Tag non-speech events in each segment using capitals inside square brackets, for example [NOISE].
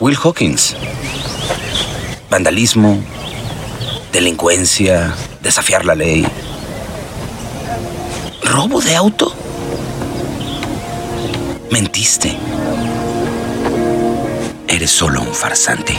Will Hawkins. Vandalismo, delincuencia, desafiar la ley. ¿Robo de auto? Mentiste. Eres solo un farsante.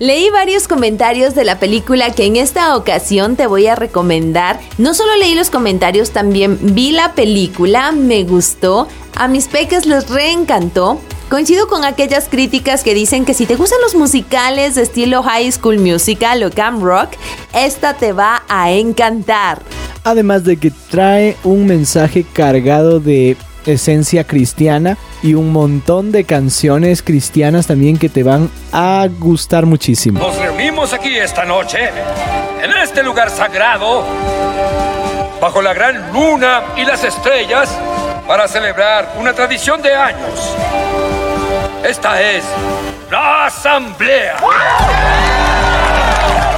Leí varios comentarios de la película que en esta ocasión te voy a recomendar. No solo leí los comentarios, también vi la película, me gustó, a mis peques les reencantó. Coincido con aquellas críticas que dicen que si te gustan los musicales de estilo High School Musical o Camp Rock, esta te va a encantar. Además de que trae un mensaje cargado de esencia cristiana y un montón de canciones cristianas también que te van a gustar muchísimo. Nos reunimos aquí esta noche, en este lugar sagrado, bajo la gran luna y las estrellas, para celebrar una tradición de años. Esta es la asamblea.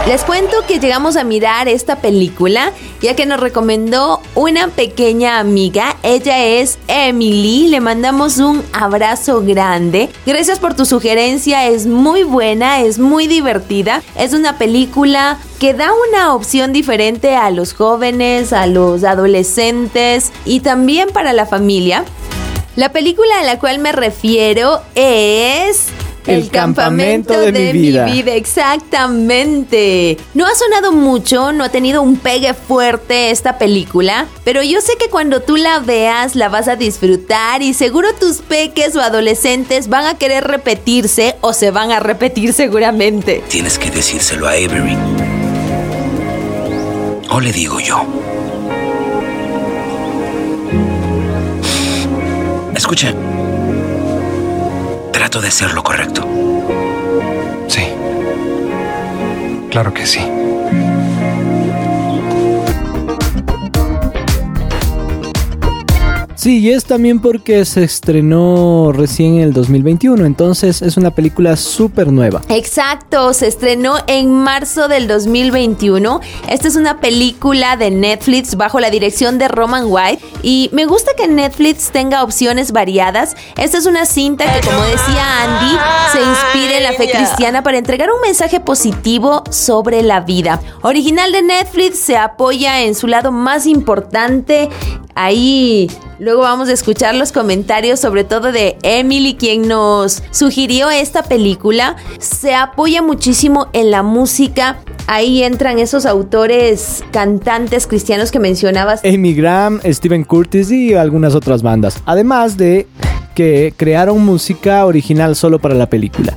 Les cuento que llegamos a mirar esta película ya que nos recomendó una pequeña amiga. Ella es Emily. Le mandamos un abrazo grande. Gracias por tu sugerencia. Es muy buena, es muy divertida. Es una película que da una opción diferente a los jóvenes, a los adolescentes y también para la familia. La película a la cual me refiero es el, campamento, de, mi, vida. exactamente. No ha sonado mucho, no ha tenido un pegue fuerte esta película, pero yo sé que cuando tú la veas la vas a disfrutar y seguro tus peques o adolescentes van a querer repetirse o se van a repetir seguramente. Tienes que decírselo a Avery. O le digo yo. Escucha de hacer lo correcto. Sí. Claro que sí. Sí, y es también porque se estrenó recién en el 2021, entonces es una película súper nueva. Exacto, se estrenó en marzo del 2021. Esta es una película de Netflix bajo la dirección de Roman White y me gusta que Netflix tenga opciones variadas. Esta es una cinta que, como decía Andy, se inspira en la fe cristiana para entregar un mensaje positivo sobre la vida. Original de Netflix se apoya en su lado más importante. Ahí Luego vamos a escuchar los comentarios, sobre todo de Emily, quien nos sugirió esta película. Se apoya muchísimo en la música. Ahí entran esos autores, cantantes cristianos que mencionabas. Amy Graham, Steven Curtis y algunas otras bandas. Además de que crearon música original solo para la película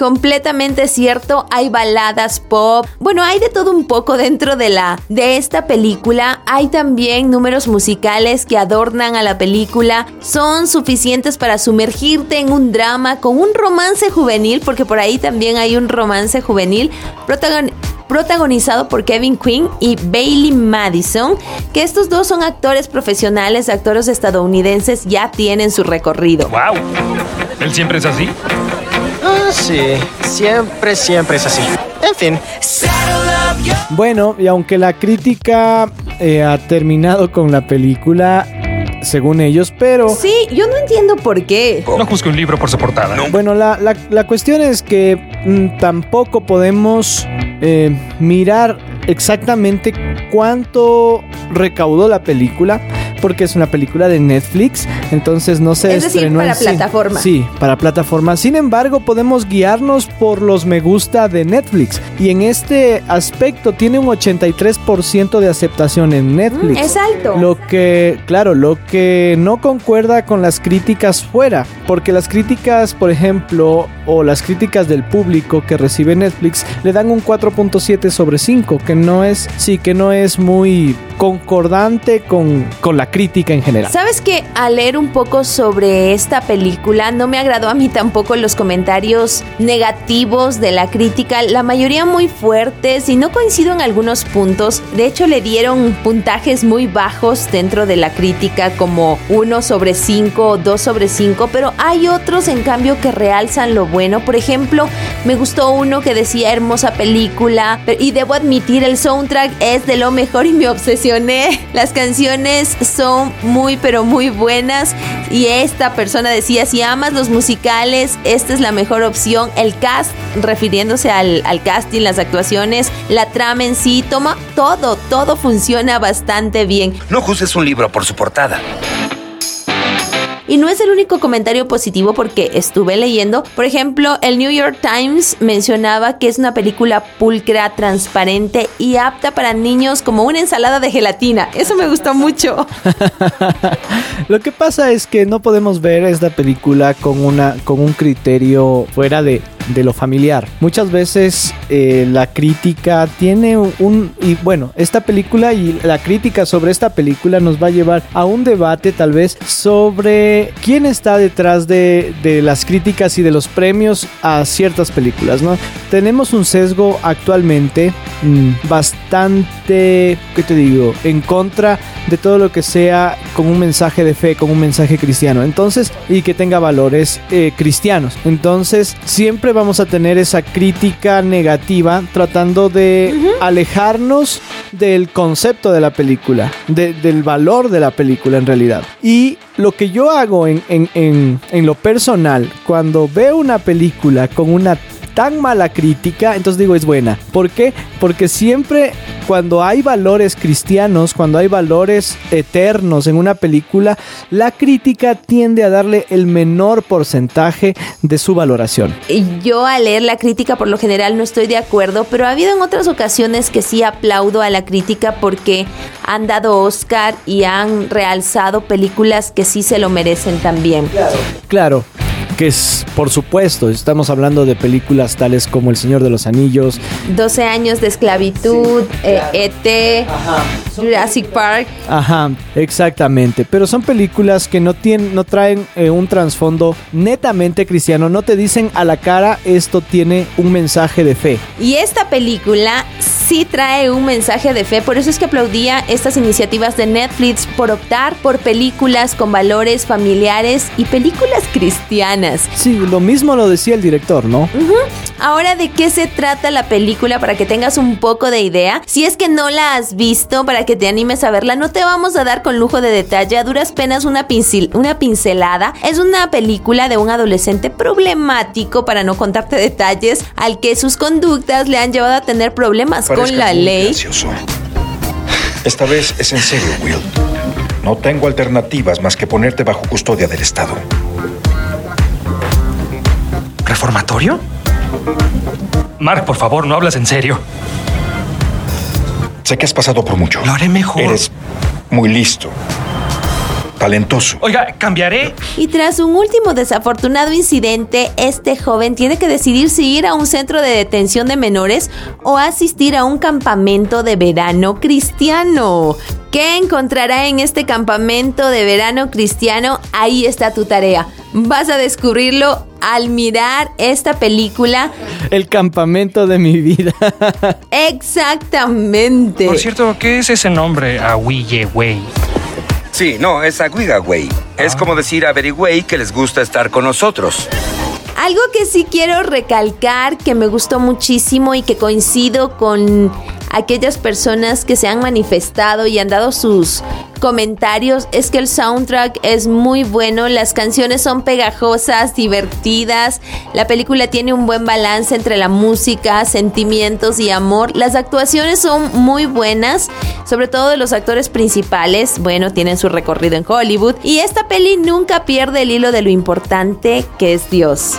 completamente cierto. Hay baladas pop. Bueno, hay de todo un poco dentro de la de esta película. Hay también números musicales que adornan a la película. Son suficientes para sumergirte en un drama con un romance juvenil, porque por ahí también hay un romance juvenil protagonizado por Kevin Quinn y Bailey Madison, que estos dos son actores profesionales, actores estadounidenses, ya tienen su recorrido. ¡Wow! ¿Él siempre es así? Sí, siempre, siempre es así. En fin. Bueno, y aunque la crítica eh, ha terminado con la película, según ellos, pero... Sí, yo no entiendo por qué. No juzgue un libro por su portada. Bueno, la, la, cuestión es que mm, tampoco podemos eh, mirar exactamente cuánto recaudó la película porque es una película de Netflix, entonces no se es estrenó decir, para plataforma. Sí, para plataforma. Sin embargo, podemos guiarnos por los me gusta de Netflix y en este aspecto tiene un 83% de aceptación en Netflix. es alto. Lo que, claro, lo que no concuerda con las críticas fuera, porque las críticas, por ejemplo, o las críticas del público que recibe Netflix le dan un 4.7 sobre 5, que no es, sí, que no es muy concordante con, con la crítica en general. ¿Sabes que al leer un poco sobre esta película no me agradó a mí tampoco los comentarios negativos de la crítica, la mayoría muy fuertes y no coincido en algunos puntos. De hecho le dieron puntajes muy bajos dentro de la crítica como 1 sobre 5 o 2 sobre 5, pero hay otros en cambio que realzan lo bueno. Por ejemplo, me gustó uno que decía hermosa película y debo admitir el soundtrack es de lo mejor y me obsesionó mencioné, las canciones son muy pero muy buenas y esta persona decía, si amas los musicales, esta es la mejor opción. El cast, refiriéndose al, al casting, las actuaciones, la trama en sí, toma todo, todo funciona bastante bien. No juzgues un libro por su portada. Y no es el único comentario positivo porque estuve leyendo. Por ejemplo, el New York Times mencionaba que es una película pulcra, transparente y apta para niños como una ensalada de gelatina. Eso me gustó mucho. [LAUGHS] Lo que pasa es que no podemos ver esta película con, una, con un criterio fuera de, de lo familiar. Muchas veces eh, la crítica tiene un... Y bueno, esta película y la crítica sobre esta película nos va a llevar a un debate tal vez sobre quién está detrás de, de las críticas y de los premios a ciertas películas, ¿no? Tenemos un sesgo actualmente mm, bastante, ¿qué te digo? En contra de todo lo que sea con un mensaje de fe, con un mensaje cristiano. Entonces, y que tenga valores eh, cristianos. Entonces, siempre vamos a tener esa crítica negativa tratando de alejarnos del concepto de la película, de- del valor de la película en realidad. Y lo que yo hago en, en- en- en lo personal, cuando veo una película con una tan mala crítica, entonces digo es buena. ¿Por qué? Porque siempre cuando hay valores cristianos, cuando hay valores eternos en una película, la crítica tiende a darle el menor porcentaje de su valoración. Yo al leer la crítica por lo general no estoy de acuerdo, pero ha habido en otras ocasiones que sí aplaudo a la crítica porque han dado Oscar y han realzado películas que sí se lo merecen también. Claro, que es, por supuesto, estamos hablando de películas tales como El Señor de los Anillos, 12 años de esclavitud, eh, ET, Jurassic Park. Ajá, exactamente. Pero son películas que no, tienen, no traen eh, un trasfondo netamente cristiano. No te dicen a la cara esto tiene un mensaje de fe. Y esta película sí trae un mensaje de fe, por eso es que aplaudía estas iniciativas de Netflix por optar por películas con valores familiares y películas cristianas. Sí, lo mismo lo decía el director, ¿no? Ahora, ¿de qué se trata la película para que tengas un poco de idea? Si es que no la has visto, para que te animes a verla, no te vamos a dar con lujo de detalle, a duras penas una, pincel- una pincelada. Es una película de un adolescente problemático, para no contarte detalles, al que sus conductas le han llevado a tener problemas con la ley. gracioso. Esta vez es en serio, Will. No tengo alternativas más que ponerte bajo custodia del Estado. ¿Reformatorio? Mark, por favor, no hablas en serio. Sé que has pasado por mucho. Lo haré mejor. Eres muy listo, talentoso. Oiga, cambiaré. Y tras un último desafortunado incidente, este joven tiene que decidir si ir a un centro de detención de menores o asistir a un campamento de verano cristiano. ¿Qué encontrará en este campamento de verano cristiano? Ahí está tu tarea. Vas a descubrirlo al mirar esta película. El campamento de mi vida. Exactamente. Por cierto, ¿qué es ese nombre? Ahuille. Sí, no, es Agüigagüey. Es como decir averigüey que les gusta estar con nosotros. Algo que sí quiero recalcar, que me gustó muchísimo y que coincido con aquellas personas que se han manifestado y han dado sus comentarios, es que el soundtrack es muy bueno, las canciones son pegajosas, divertidas, la película tiene un buen balance entre la música, sentimientos y amor, las actuaciones son muy buenas, sobre todo de los actores principales, bueno, tienen su recorrido en Hollywood, y esta peli nunca pierde el hilo de lo importante que es Dios.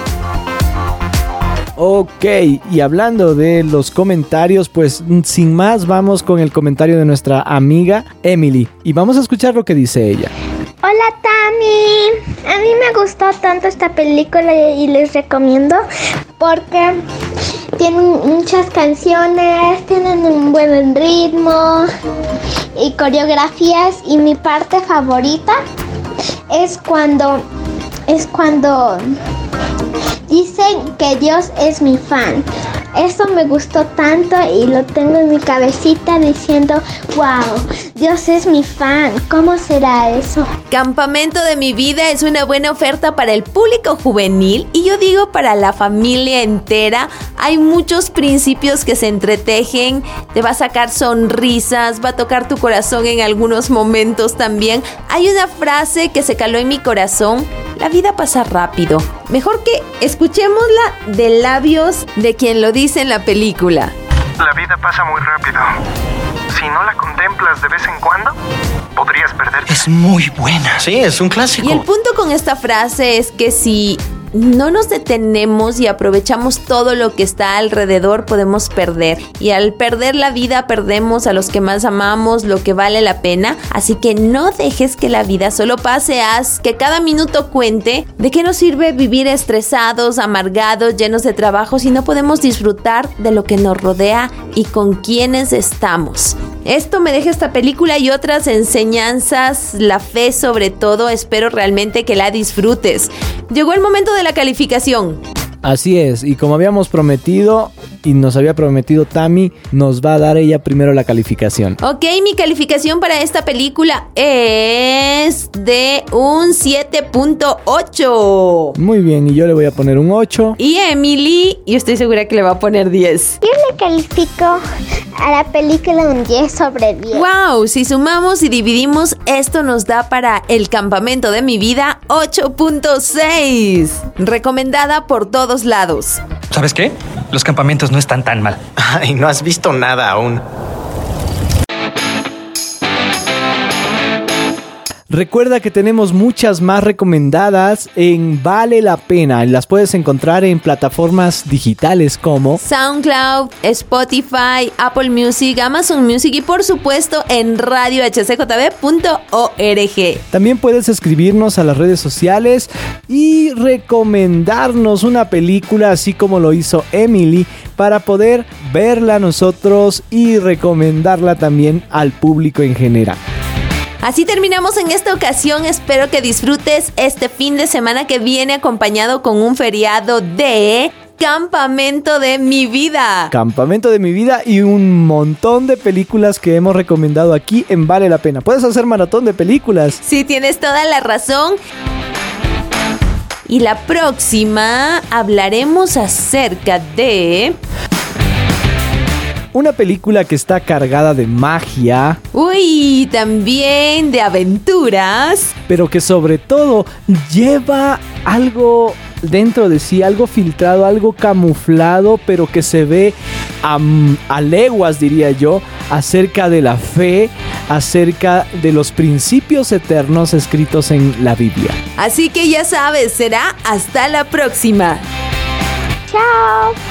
Ok, y hablando de los comentarios, pues mm, sin más vamos con el comentario de nuestra amiga Emily. Y vamos a escuchar lo que dice ella. Hola Tami, a mí me gustó tanto esta película y les recomiendo porque tienen muchas canciones, tienen un buen ritmo y coreografías y mi parte favorita es cuando es cuando dicen que Dios es mi fan. Eso me gustó tanto y lo tengo en mi cabecita diciendo, wow, Dios es mi fan. ¿Cómo será eso? Campamento de mi vida es una buena oferta para el público juvenil y yo digo para la familia entera. Hay muchos principios que se entretejen, te va a sacar sonrisas, va a tocar tu corazón en algunos momentos también. Hay una frase que se caló en mi corazón, la vida pasa rápido. Mejor que escuchémosla de labios de quien lo dice en la película. La vida pasa muy rápido. Si no la contemplas de vez en cuando, podrías perderte. Es muy buena. Sí, es un clásico. Y el punto con esta frase es que si no nos detenemos y aprovechamos todo lo que está alrededor, podemos perder. Y al perder la vida, perdemos a los que más amamos, lo que vale la pena. Así que no dejes que la vida solo pase, haz que cada minuto cuente. ¿De qué nos sirve vivir estresados, amargados, llenos de trabajo si no podemos disfrutar de lo que nos rodea y con quienes estamos? Esto me deja esta película y otras enseñanzas, la fe sobre todo, espero realmente que la disfrutes. Llegó el momento de la calificación. Así es, y como habíamos prometido y nos había prometido Tammy, nos va a dar ella primero la calificación. Ok, mi calificación para esta película es de un 7.8. Muy bien, y yo le voy a poner un 8. Y Emily, yo estoy segura que le va a poner 10. Yo le califico a la película un 10 sobre 10. ¡Wow! Si sumamos y dividimos, esto nos da para El campamento de mi vida 8.6. Recomendada por todos lados. ¿Sabes qué? Los campamentos no están tan mal. [LAUGHS] Ay, no has visto nada aún. Recuerda que tenemos muchas más recomendadas en Vale la Pena. Las puedes encontrar en plataformas digitales como SoundCloud, Spotify, Apple Music, Amazon Music y por supuesto en radiohcjb.org. También puedes escribirnos a las redes sociales y recomendarnos una película así como lo hizo Emily para poder verla nosotros y recomendarla también al público en general. Así terminamos en esta ocasión. Espero que disfrutes este fin de semana que viene acompañado con un feriado de Campamento de mi vida. Campamento de mi vida y un montón de películas que hemos recomendado aquí en Vale la Pena. Puedes hacer maratón de películas. Sí, tienes toda la razón. Y la próxima hablaremos acerca de... Una película que está cargada de magia. Uy, también de aventuras. Pero que sobre todo lleva algo dentro de sí, algo filtrado, algo camuflado, pero que se ve a, a, leguas, diría yo, acerca de la fe, acerca de los principios eternos escritos en la Biblia. Así que ya sabes, será hasta la próxima. Chao.